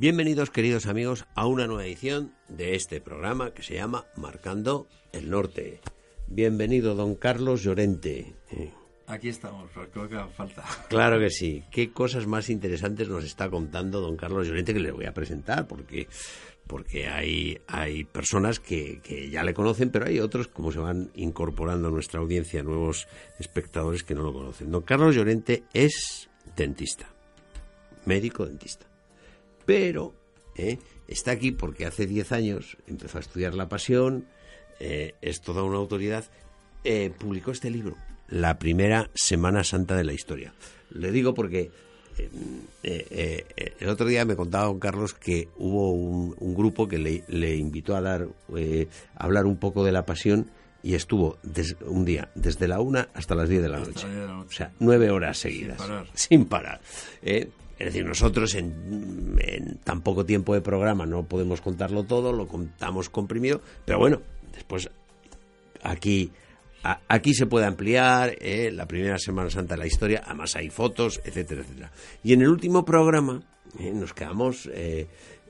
Bienvenidos queridos amigos a una nueva edición de este programa que se llama Marcando el Norte. Bienvenido don Carlos Llorente. Aquí estamos, lo que falta. Claro que sí. ¿Qué cosas más interesantes nos está contando don Carlos Llorente que le voy a presentar? Porque, porque hay, hay personas que, que ya le conocen, pero hay otros, como se van incorporando a nuestra audiencia, nuevos espectadores que no lo conocen. Don Carlos Llorente es dentista, médico dentista. Pero eh, está aquí porque hace 10 años empezó a estudiar la pasión, eh, es toda una autoridad, eh, publicó este libro, La primera Semana Santa de la Historia. Le digo porque el otro día me contaba don Carlos que hubo un, un grupo que le, le invitó a dar a hablar un poco de la pasión y estuvo des- un día desde la una hasta las 10 de la noche. las 10 de la noche. O sea, nueve horas seguidas. parar. Sin parar. Es decir, nosotros en, tan poco tiempo de programa no podemos contarlo todo, lo contamos comprimido, pero bueno, después aquí aquí se puede ampliar ¿eh? la primera Semana Santa de la historia, además hay fotos, etcétera, etcétera. Y en el último programa ¿eh? nos quedamos eh,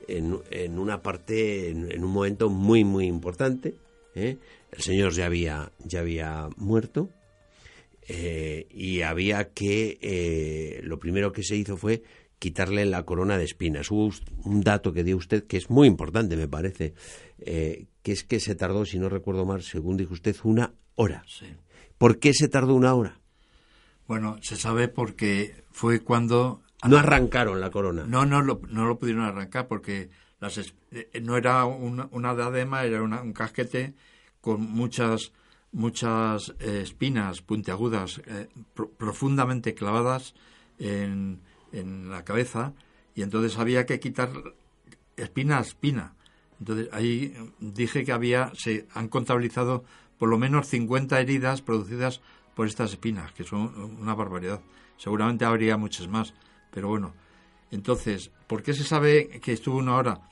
en, en una parte, en, en un momento muy, muy importante. El Señor ya había, ya había muerto y había que, lo primero que se hizo fue quitarle la corona de espinas. Hubo un dato que dio usted que es muy importante, me parece, eh, que es que se tardó, si no recuerdo mal, según dijo usted, una hora. Sí. ¿Por qué se tardó una hora? Bueno, se sabe porque fue cuando... No arrancaron la corona. No, no lo, no lo pudieron arrancar porque las, eh, no era una, una diadema, era una- un casquete con muchas muchas eh, espinas puntiagudas eh, pro- profundamente clavadas en, en la cabeza y entonces había que quitar espina a espina. Entonces ahí dije que había, se han contabilizado por lo menos 50 heridas producidas por estas espinas, que son una barbaridad. Seguramente habría muchas más, pero bueno. Entonces, ¿por qué se sabe que estuvo una hora?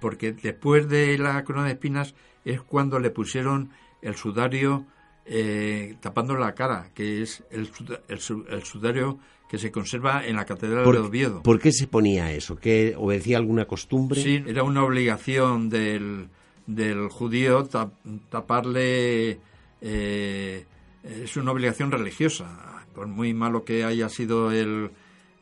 Porque después de la corona de espinas es cuando le pusieron el sudario eh, tapando la cara, que es el, el el sudario que se conserva en la Catedral ¿Por, de Oviedo. por qué se ponía eso? ¿Que obedecía alguna costumbre? Sí, era una obligación del, del judío ta- taparle. eh, es una obligación religiosa. Por muy malo que haya sido el.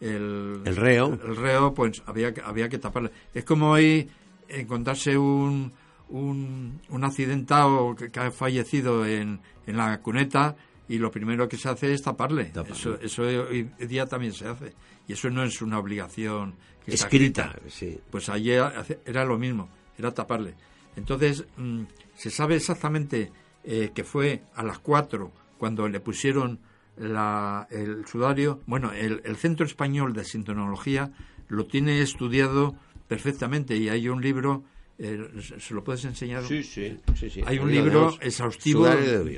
El, El reo. El reo, pues había, había que taparle. Es como hoy encontrarse un, un, un accidentado que, que ha fallecido en, en la cuneta y lo primero que se hace es taparle. Taparle. Eso, eso hoy día también se hace. Y eso no es una obligación que está Escrita, sí. pues ayer era lo mismo, era taparle. Entonces, mm, se sabe exactamente eh, que fue a las 4 cuando le pusieron la- el sudario. Bueno, el, el Centro Español de Sintonología lo tiene estudiado perfectamente y hay un libro, eh, ¿se lo puedes enseñar? Sí, sí, sí, sí. Hay un libro exhaustivo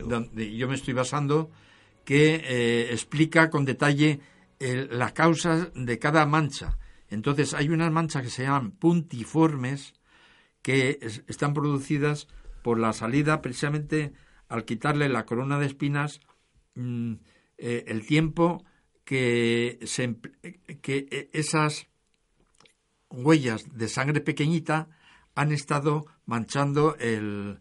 donde yo me estoy basando que eh, explica con detalle las causas de cada mancha. Entonces hay unas manchas que se llaman puntiformes que es- están producidas por la salida precisamente al quitarle la corona de espinas mm, eh, el tiempo que, se, que esas huellas de sangre pequeñita han estado manchando el,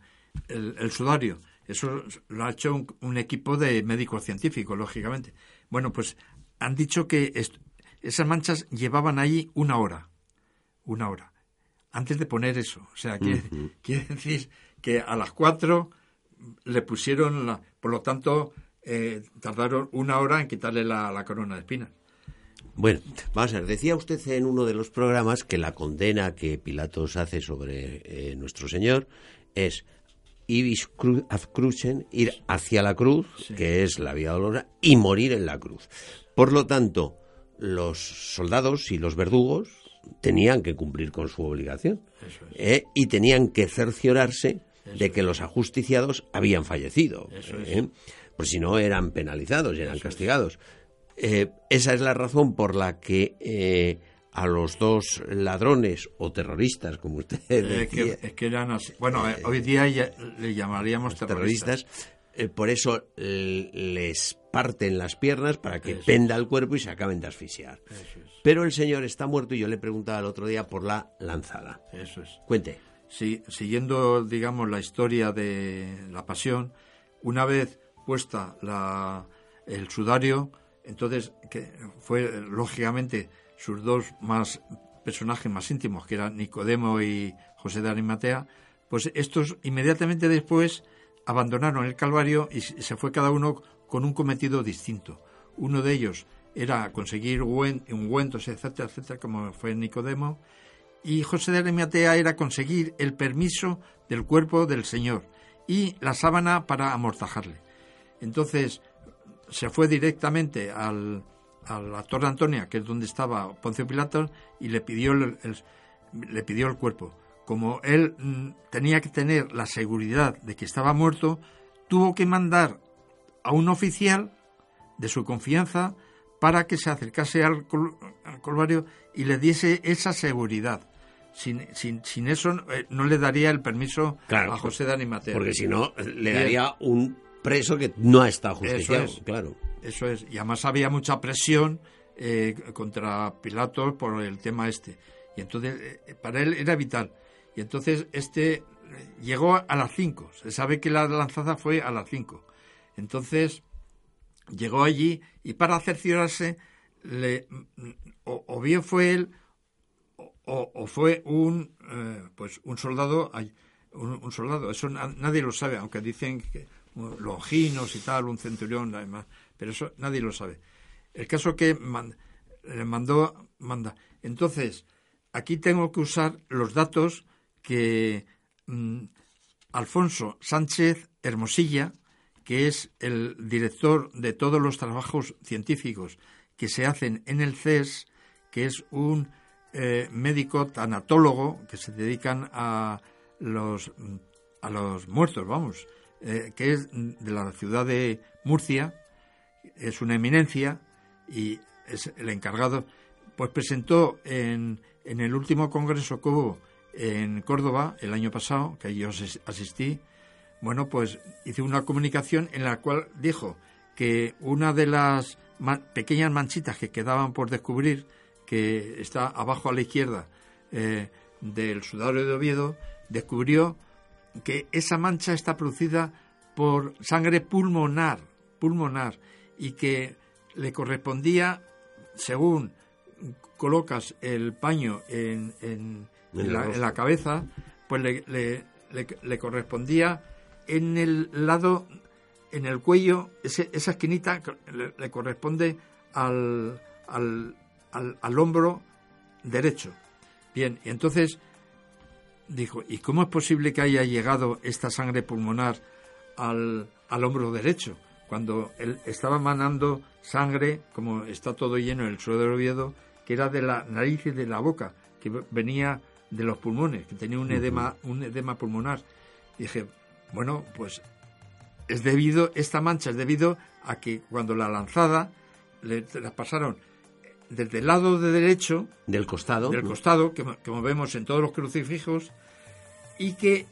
el- el sudario. Eso lo ha hecho un, un equipo de médicos científicos, lógicamente. Bueno, pues han dicho que esas manchas llevaban ahí una hora. Una hora. Antes de poner eso. O sea, quiere, quiere decir que a las cuatro le pusieron la. Por lo tanto, eh, tardaron una hora en quitarle la, la corona de espinas. Bueno, vamos a ver, decía usted en uno de los programas que la condena que Pilatos hace sobre eh, nuestro Señor es ibis crucen, ir hacia la cruz, que es la vía dolorosa, y morir en la cruz. Por lo tanto, los soldados y los verdugos tenían que cumplir con su obligación ¿eh? y tenían que cerciorarse de que los ajusticiados habían fallecido, ¿eh? por si no eran penalizados y eran castigados. Eh, esa es la razón por la que a los dos ladrones o terroristas, como usted decía. Es que, eran así. Bueno, hoy día le llamaríamos terroristas. por eso les parten las piernas para que penda el cuerpo y se acaben de asfixiar. Pero el señor está muerto y yo le preguntaba el otro día por la lanzada. Eso es. Cuente. Sí, siguiendo, digamos, la historia de la pasión, una vez puesta la, el sudario, entonces, que fue lógicamente sus dos más personajes más íntimos, que eran Nicodemo y José de Arimatea, pues estos inmediatamente después abandonaron el Calvario y se fue cada uno con un cometido distinto. Uno de ellos era conseguir ungüentos, etcétera, etcétera, como fue Nicodemo, y José de Arimatea era conseguir el permiso del cuerpo del Señor y la sábana para amortajarle. Entonces se fue directamente al, a la Torre Antonia, que es donde estaba Poncio Pilato, y le pidió le pidió el cuerpo. Como él mm, tenía que tener la seguridad de que estaba muerto, tuvo que mandar a un oficial de su confianza para que se acercase al, Colvario y le diese esa seguridad. Sin, sin, sin eso eh, no le daría el permiso a José de Animateo. Porque si no, le daría un preso que no está justiciado, eso es, claro. Eso es. Y además había mucha presión eh, contra Pilatos por el tema este. Y entonces, eh, para él era vital. Y entonces este llegó a las 5. Se sabe que la lanzada fue a las 5. Entonces llegó allí y para cerciorarse, le, o, bien fue él o, fue un, eh, pues un soldado, un, soldado, eso nadie lo sabe, aunque dicen que longinos y tal, un centurión, además, pero eso nadie lo sabe. El caso que le mandó, manda. Entonces, aquí tengo que usar los datos que mm, Alfonso Sánchez Hermosilla, que es el director de todos los trabajos científicos que se hacen en el CES, que es un eh, médico tanatólogo que se dedican a los, a los muertos, vamos, eh, que es de la ciudad de Murcia, es una eminencia y es el encargado, pues presentó en, en el último congreso que hubo en Córdoba el año pasado, que yo asistí, bueno, pues hice una comunicación en la cual dijo que una de las pequeñas manchitas que quedaban por descubrir, que está abajo a la izquierda eh, del sudario de Oviedo, descubrió que esa mancha está producida por sangre pulmonar, pulmonar, y que le correspondía, según colocas el paño en, en, la, cabeza, pues le, le correspondía en el lado, en el cuello, esa esquinita le, corresponde al, al, al, hombro derecho. Bien, y entonces dijo, ¿y cómo es posible que haya llegado esta sangre pulmonar al, al hombro derecho? Cuando él estaba manando sangre, como está todo lleno el suelo de Oviedo, que era de la nariz y de la boca, que venía de los pulmones, que tenía un edema, un edema pulmonar. dije, bueno, pues es debido, esta mancha es debido a que cuando la lanzada le la pasaron desde el lado de derecho del costado del costado que, como vemos en todos los crucifijos y que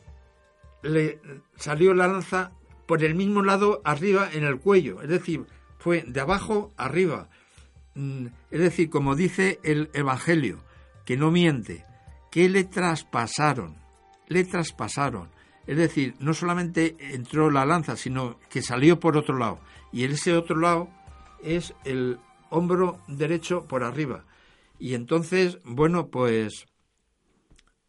le salió la lanza por el mismo lado arriba en el cuello es decir fue de abajo arriba mm, es decir como dice el evangelio que no miente que le traspasaron le traspasaron es decir, no solamente entró la lanza, sino que salió por otro lado. Y ese otro lado es el hombro derecho por arriba. Y entonces, bueno, pues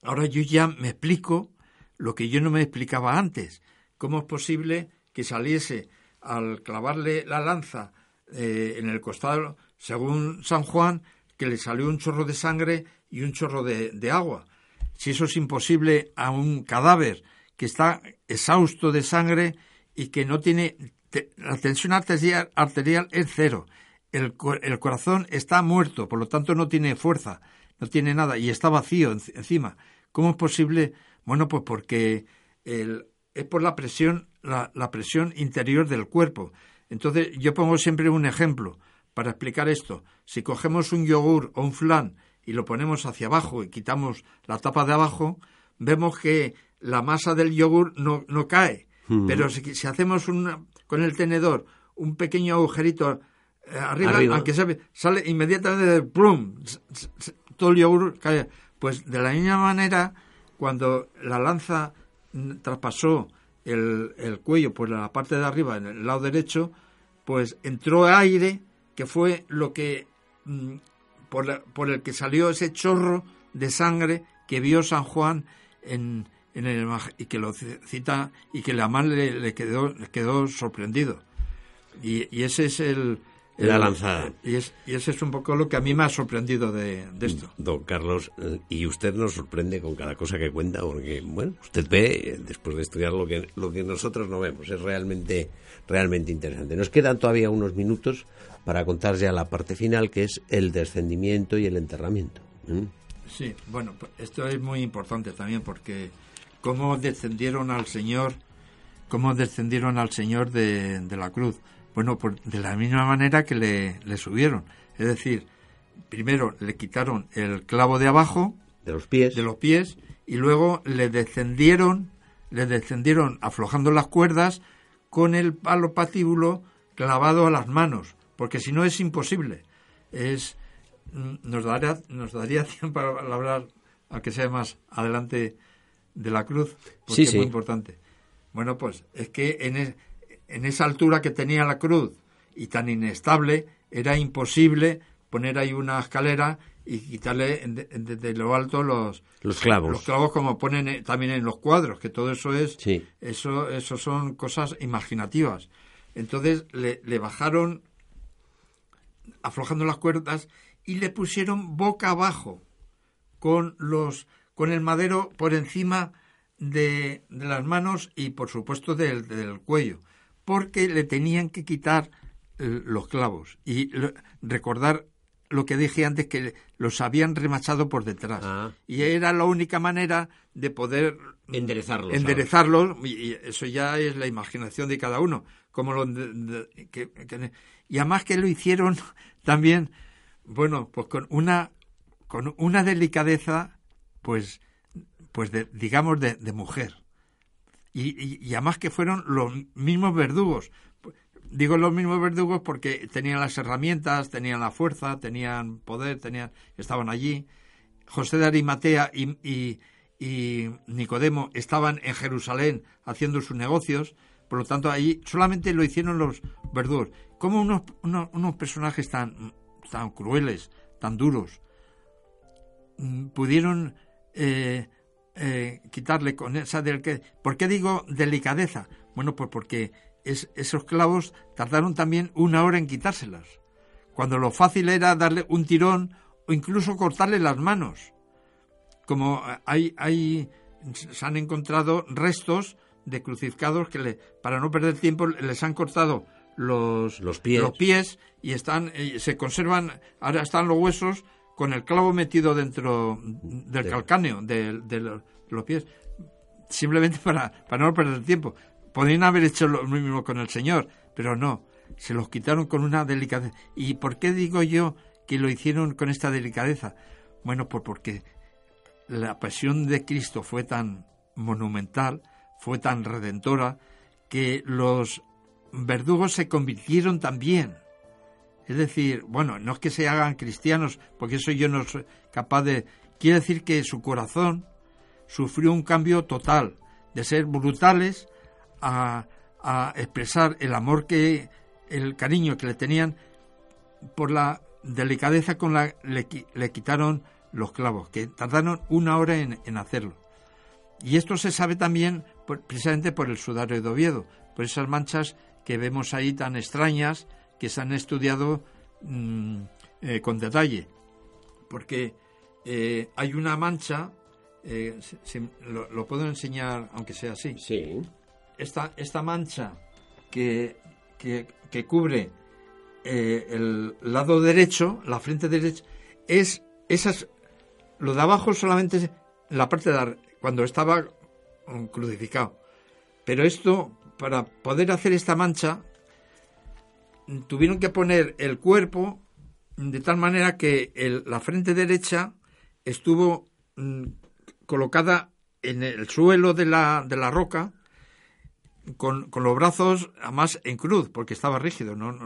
ahora yo ya me explico lo que yo no me explicaba antes. ¿Cómo es posible que saliese al clavarle la lanza eh, en el costado, según San Juan, que le salió un chorro de sangre y un chorro de, agua. Si eso es imposible a un cadáver que está exhausto de sangre y que no tiene la tensión arterial, arterial es cero. El, el, corazón está muerto, por lo tanto no tiene fuerza, no tiene nada y está vacío encima. ¿Cómo es posible? Bueno, pues porque el, es por la presión, la, la, presión interior del cuerpo. Entonces, yo pongo siempre un ejemplo para explicar esto. Si cogemos un yogur o un flan y lo ponemos hacia abajo y quitamos la tapa de abajo, vemos que la masa del yogur no, no cae. Pero si, si hacemos una, con el tenedor un pequeño agujerito eh, arriba, aunque sabe, sale inmediatamente plum, todo el yogur. Pues de la misma manera, cuando la lanza traspasó el, el cuello por la parte de arriba, en el lado derecho, pues entró aire, que fue lo que mm, por, por, el que salió ese chorro de sangre que vio San Juan en, en el, y que lo cita y que la madre le, le, quedó, le quedó sorprendido. Y ese es el, la lanzada. Y, es, y, ese es un poco lo que a mí me ha sorprendido de, de, esto. Don Carlos, eh, y usted nos sorprende con cada cosa que cuenta, porque, bueno, usted ve, eh, después de estudiar lo que, lo que nosotros no vemos, es realmente, realmente interesante. Nos quedan todavía unos minutos para contar ya la parte final, que es el descendimiento y el enterramiento. ¿Mm? Sí, bueno, esto es muy importante también, porque cómo descendieron al Señor, cómo descendieron al Señor de, de la cruz. Bueno, pues de la misma manera que le, le, subieron. Es decir, primero le quitaron el clavo de abajo, de los pies, de los pies, y luego le descendieron, le descendieron aflojando las cuerdas con el palo patíbulo clavado a las manos, porque si no es imposible. Es mm, nos daría nos daría tiempo para hablar, aunque sea más adelante de la cruz, porque sí, es sí. muy importante. Bueno, pues es que en, es, en, esa altura que tenía la cruz y tan inestable, era imposible poner ahí una escalera y quitarle desde de, lo alto los, los clavos. Los clavos como ponen también en los cuadros, que todo eso es, sí. eso, eso son cosas imaginativas. Entonces le, le bajaron aflojando las cuerdas y le pusieron boca abajo con los con el madero por encima de, de las manos y por supuesto del, del, cuello, porque le tenían que quitar los clavos y lo, recordar lo que dije antes que los habían remachado por detrás ah. y era la única manera de poder enderezarlos enderezarlos y eso ya es la imaginación de cada uno como lo de, de, que, que, y además que lo hicieron también bueno pues con una con una delicadeza pues, pues de, digamos, de, de mujer. Y, además que fueron los mismos verdugos. Digo los mismos verdugos porque tenían las herramientas, tenían la fuerza, tenían poder, tenían, estaban allí. José de Arimatea y, y, Nicodemo estaban en Jerusalén haciendo sus negocios, por lo tanto allí solamente lo hicieron los verdugos. Como unos, unos, personajes tan, tan crueles, tan duros, pudieron eh, eh, quitarle con esa del que ¿por qué digo delicadeza? Bueno, pues porque es, esos clavos tardaron también una hora en quitárselas. Cuando lo fácil era darle un tirón o incluso cortarle las manos. Como hay, hay se han encontrado restos de crucificados que le, para no perder tiempo les han cortado los, los, pies. los pies y están se conservan ahora están los huesos con el clavo metido dentro del de... calcáneo de, de, los pies, simplemente para, para no perder tiempo. Podrían haber hecho lo mismo con el Señor, pero no, se los quitaron con una delicadeza. ¿Y por qué digo yo que lo hicieron con esta delicadeza? Bueno, pues porque la pasión de Cristo fue tan monumental, fue tan redentora, que los verdugos se convirtieron también es decir, bueno, no es que se hagan cristianos, porque eso yo no soy capaz de... Quiere decir que su corazón sufrió un cambio total, de ser brutales a, expresar el amor que, el cariño que le tenían por la delicadeza con la le, le quitaron los clavos, que tardaron una hora en, en hacerlo. Y esto se sabe también por, precisamente por el sudario de Oviedo, por esas manchas que vemos ahí tan extrañas que se han estudiado mm, eh, con detalle, porque eh, hay una mancha, eh, lo, puedo enseñar aunque sea así. Sí. Esta, esta mancha que, que, cubre el lado derecho, la frente derecha, es esas, lo de abajo solamente la parte de cuando estaba crucificado. Pero esto, para poder hacer esta mancha, tuvieron que poner el cuerpo de tal manera que la frente derecha estuvo mm, colocada en el suelo de la, de la roca con, los brazos además en cruz porque estaba rígido ¿no?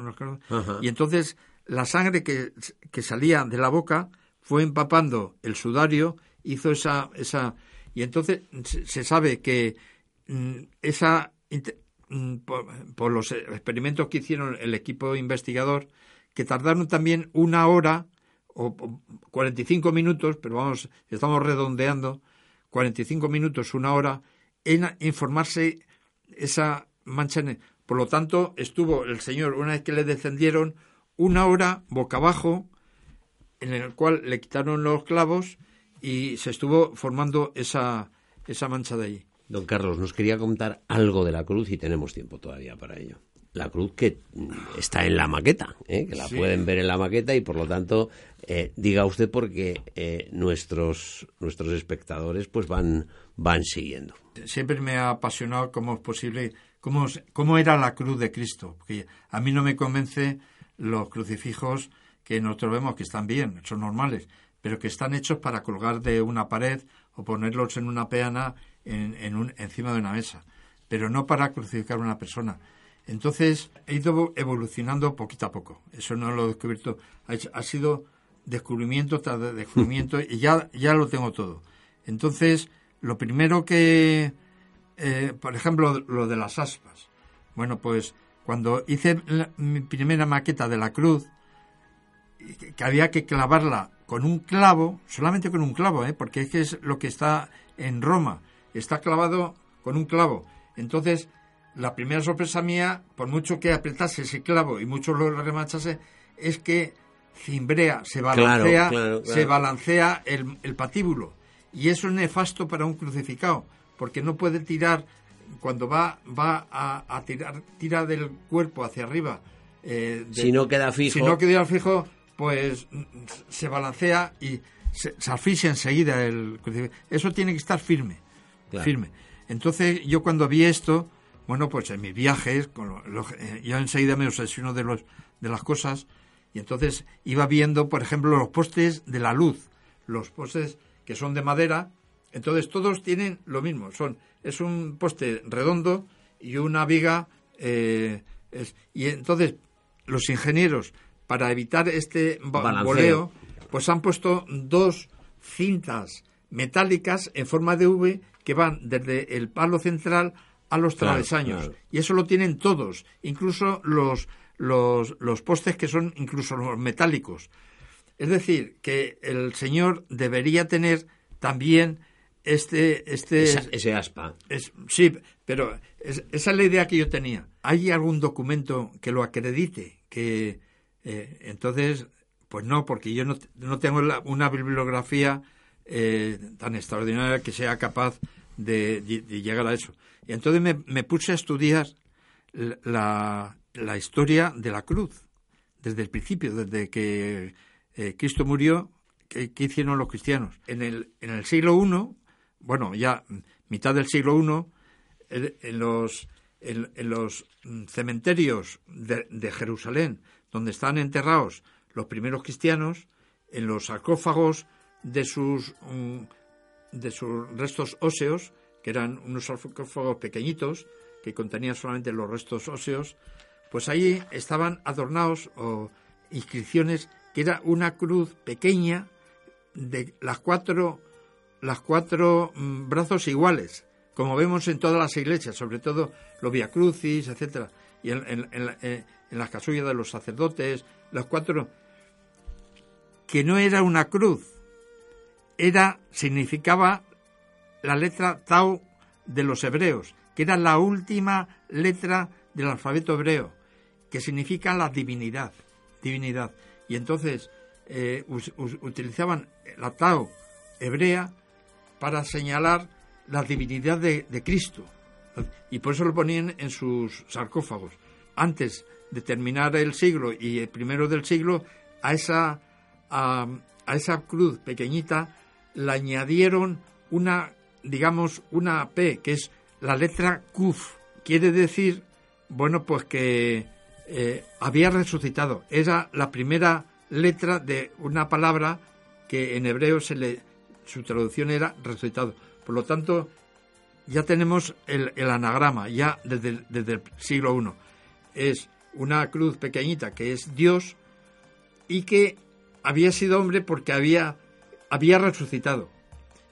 y entonces la sangre que, que, salía de la boca fue empapando el sudario hizo esa esa y entonces se sabe que mm, esa Mm, por, los experimentos que hicieron el equipo investigador, que tardaron también una hora o 45 minutos, pero vamos, estamos redondeando, 45 minutos, una hora, en informarse esa mancha. Por lo tanto, estuvo el señor, una vez que le descendieron, una hora boca abajo, en el cual le quitaron los clavos y se estuvo formando esa, esa mancha de ahí. Don Carlos, nos quería contar algo de la cruz y tenemos tiempo todavía para ello. La cruz que está en la maqueta, ¿eh? que la pueden ver en la maqueta y por lo tanto eh, diga usted porque eh, nuestros nuestros espectadores pues van van siguiendo. Siempre me ha apasionado cómo es posible cómo, cómo era la cruz de Cristo, porque a mí no me convence los crucifijos que nosotros vemos que están bien, son normales, pero que están hechos para colgar de una pared o ponerlos en una peana en, un, encima de una mesa, pero no para crucificar a una persona. Entonces he ido evolucionando poquito a poco. Eso no lo he descubierto. Ha, sido descubrimiento tras descubrimiento y ya, ya lo tengo todo. Entonces, lo primero que, eh, por ejemplo, lo de las aspas. Bueno, pues cuando hice mi primera maqueta de la cruz, que había que clavarla con un clavo, solamente con un clavo, ¿eh? porque es que es lo que está en Roma está clavado con un clavo. Entonces, la primera sorpresa mía, por mucho que apretase ese clavo y mucho lo remachase, es que cimbrea, se balancea, se balancea el, patíbulo. Y eso es nefasto para un crucificado, porque no puede tirar, cuando va, va a, tirar, tira del cuerpo hacia arriba. Eh, si no queda fijo. Si no queda fijo, pues se balancea y se, se asfixia enseguida el crucificado. Eso tiene que estar firme firme. Entonces, yo cuando vi esto, bueno, pues en mis viajes, con eh, yo enseguida me obsesiono de, los, de las cosas, y entonces iba viendo, por ejemplo, los postes de la luz, los postes que son de madera, entonces todos tienen lo mismo, son es un poste redondo y una viga, eh, y entonces los ingenieros, para evitar este boleo, pues han puesto dos cintas metálicas en forma de V que van desde el palo central a los travesaños. Y eso lo tienen todos, incluso los, los, los postes que son incluso los metálicos. Es decir, que el señor debería tener también este... este ese aspa. Es, sí, pero esa es la idea que yo tenía. ¿Hay algún documento que lo acredite? Que eh, entonces, pues no, porque yo no, no tengo una bibliografía eh, tan extraordinaria que sea capaz de, llegar a eso. Y entonces me, puse a estudiar la, la, historia de la cruz, desde el principio, desde que eh, Cristo murió, ¿qué, hicieron los cristianos? En el, en el siglo I, bueno, ya mitad del siglo I, en los, en, los cementerios de, de Jerusalén, donde están enterrados los primeros cristianos, en los sarcófagos de sus, mm, de sus restos óseos, que eran unos sarcófagos pequeñitos que contenían solamente los restos óseos, pues ahí estaban adornados o inscripciones que era una cruz pequeña de las cuatro, las cuatro mm, brazos iguales, como vemos en todas las iglesias, sobre todo los Via Crucis, etcétera, y en, en, eh, en las casullas de los sacerdotes, las cuatro, que no era una cruz, era, significaba la letra Tau de los hebreos, que era la última letra del alfabeto hebreo, que significa la divinidad. divinidad. Y entonces eh, utilizaban la Tao hebrea para señalar la divinidad de, Cristo. Y por eso lo ponían en sus sarcófagos. Antes de terminar el siglo y el primero del siglo, a esa, a, esa cruz pequeñita le añadieron una, digamos, una P, que es la letra Kuf. Quiere decir, bueno, pues que eh, había resucitado. Era la primera letra de una palabra que en hebreo se le, su traducción era resucitado. Por lo tanto, ya tenemos el, anagrama, ya desde, desde, el siglo I. Es una cruz pequeñita que es Dios y que había sido hombre porque había, había resucitado.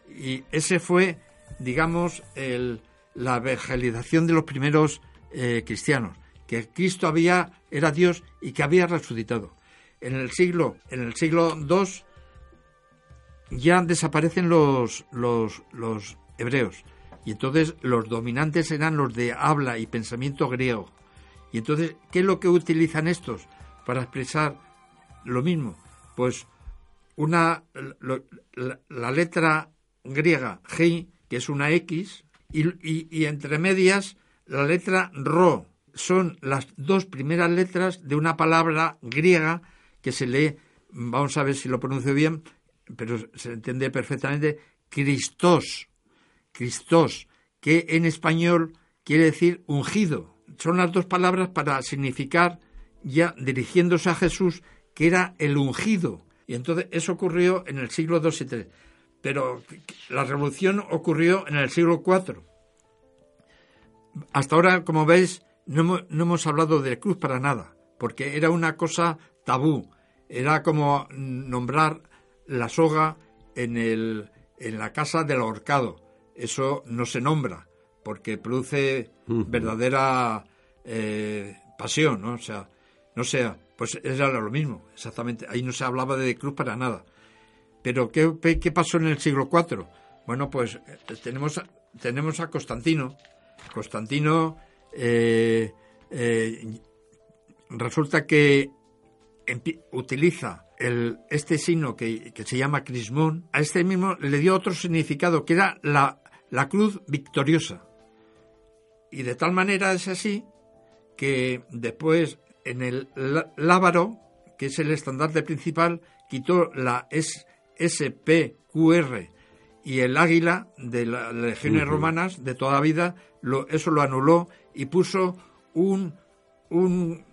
Y ese fue, digamos, el, la evangelización de los primeros eh, cristianos, que Cristo había, era Dios y que había resucitado en el siglo, en el siglo II ya desaparecen los, los, los hebreos. Y entonces los dominantes eran los de habla y pensamiento griego. Y entonces, ¿qué es lo que utilizan estos para expresar lo mismo? Pues una la, letra griega G, que es una X, y, entre medias la letra Ro. Son las dos primeras letras de una palabra griega que se lee, vamos a ver si lo pronuncio bien, pero se entiende perfectamente, Cristos, Cristos, que en español quiere decir ungido. Son las dos palabras para significar, ya dirigiéndose a Jesús, que era el ungido. Y entonces eso ocurrió en el siglo II y III. Pero la revolución ocurrió en el siglo IV. Hasta ahora, como veis, no hemos, no hemos hablado de cruz para nada, porque era una cosa tabú. Era como nombrar la soga en, el, en la casa del ahorcado. Eso no se nombra, porque produce verdadera eh, pasión, ¿no? O sea, no sea, pues era lo mismo, exactamente. Ahí no se hablaba de cruz para nada. Pero ¿qué, qué pasó en el siglo IV? Bueno, pues eh, tenemos, tenemos a Constantino. Constantino eh, resulta que utiliza este signo que, se llama crismón, a este mismo le dio otro significado, que era la, la cruz victoriosa. Y de tal manera es así que después en el lábaro, que es el estandarte principal, quitó la SPQR y el águila de las legiones romanas de toda vida, lo, eso lo anuló y puso un, un,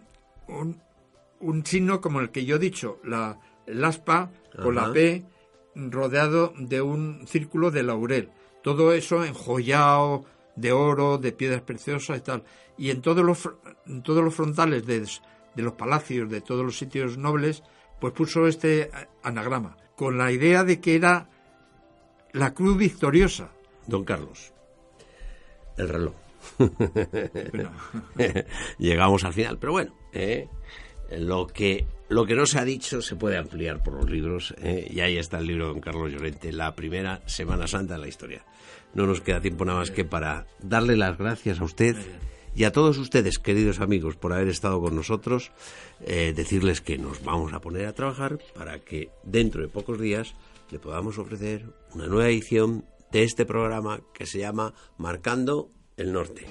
un signo como el que yo he dicho, la, el aspa con la P rodeado de un círculo de laurel. Todo eso enjollado de oro, de piedras preciosas y tal. Y en todos los, todos los frontales de, de los palacios, de todos los sitios nobles, pues puso este anagrama, con la idea de que era la cruz victoriosa. Don Carlos, el reloj. Llegamos al final, pero bueno, ¿eh? Lo que, lo que no se ha dicho se puede ampliar por los libros, ¿eh? y ahí está el libro de don Carlos Llorente, la primera Semana Santa de la historia. No nos queda tiempo nada más que para darle las gracias a usted y a todos ustedes, queridos amigos, por haber estado con nosotros, eh, decirles que nos vamos a poner a trabajar para que dentro de pocos días le podamos ofrecer una nueva edición de este programa que se llama Marcando el Norte.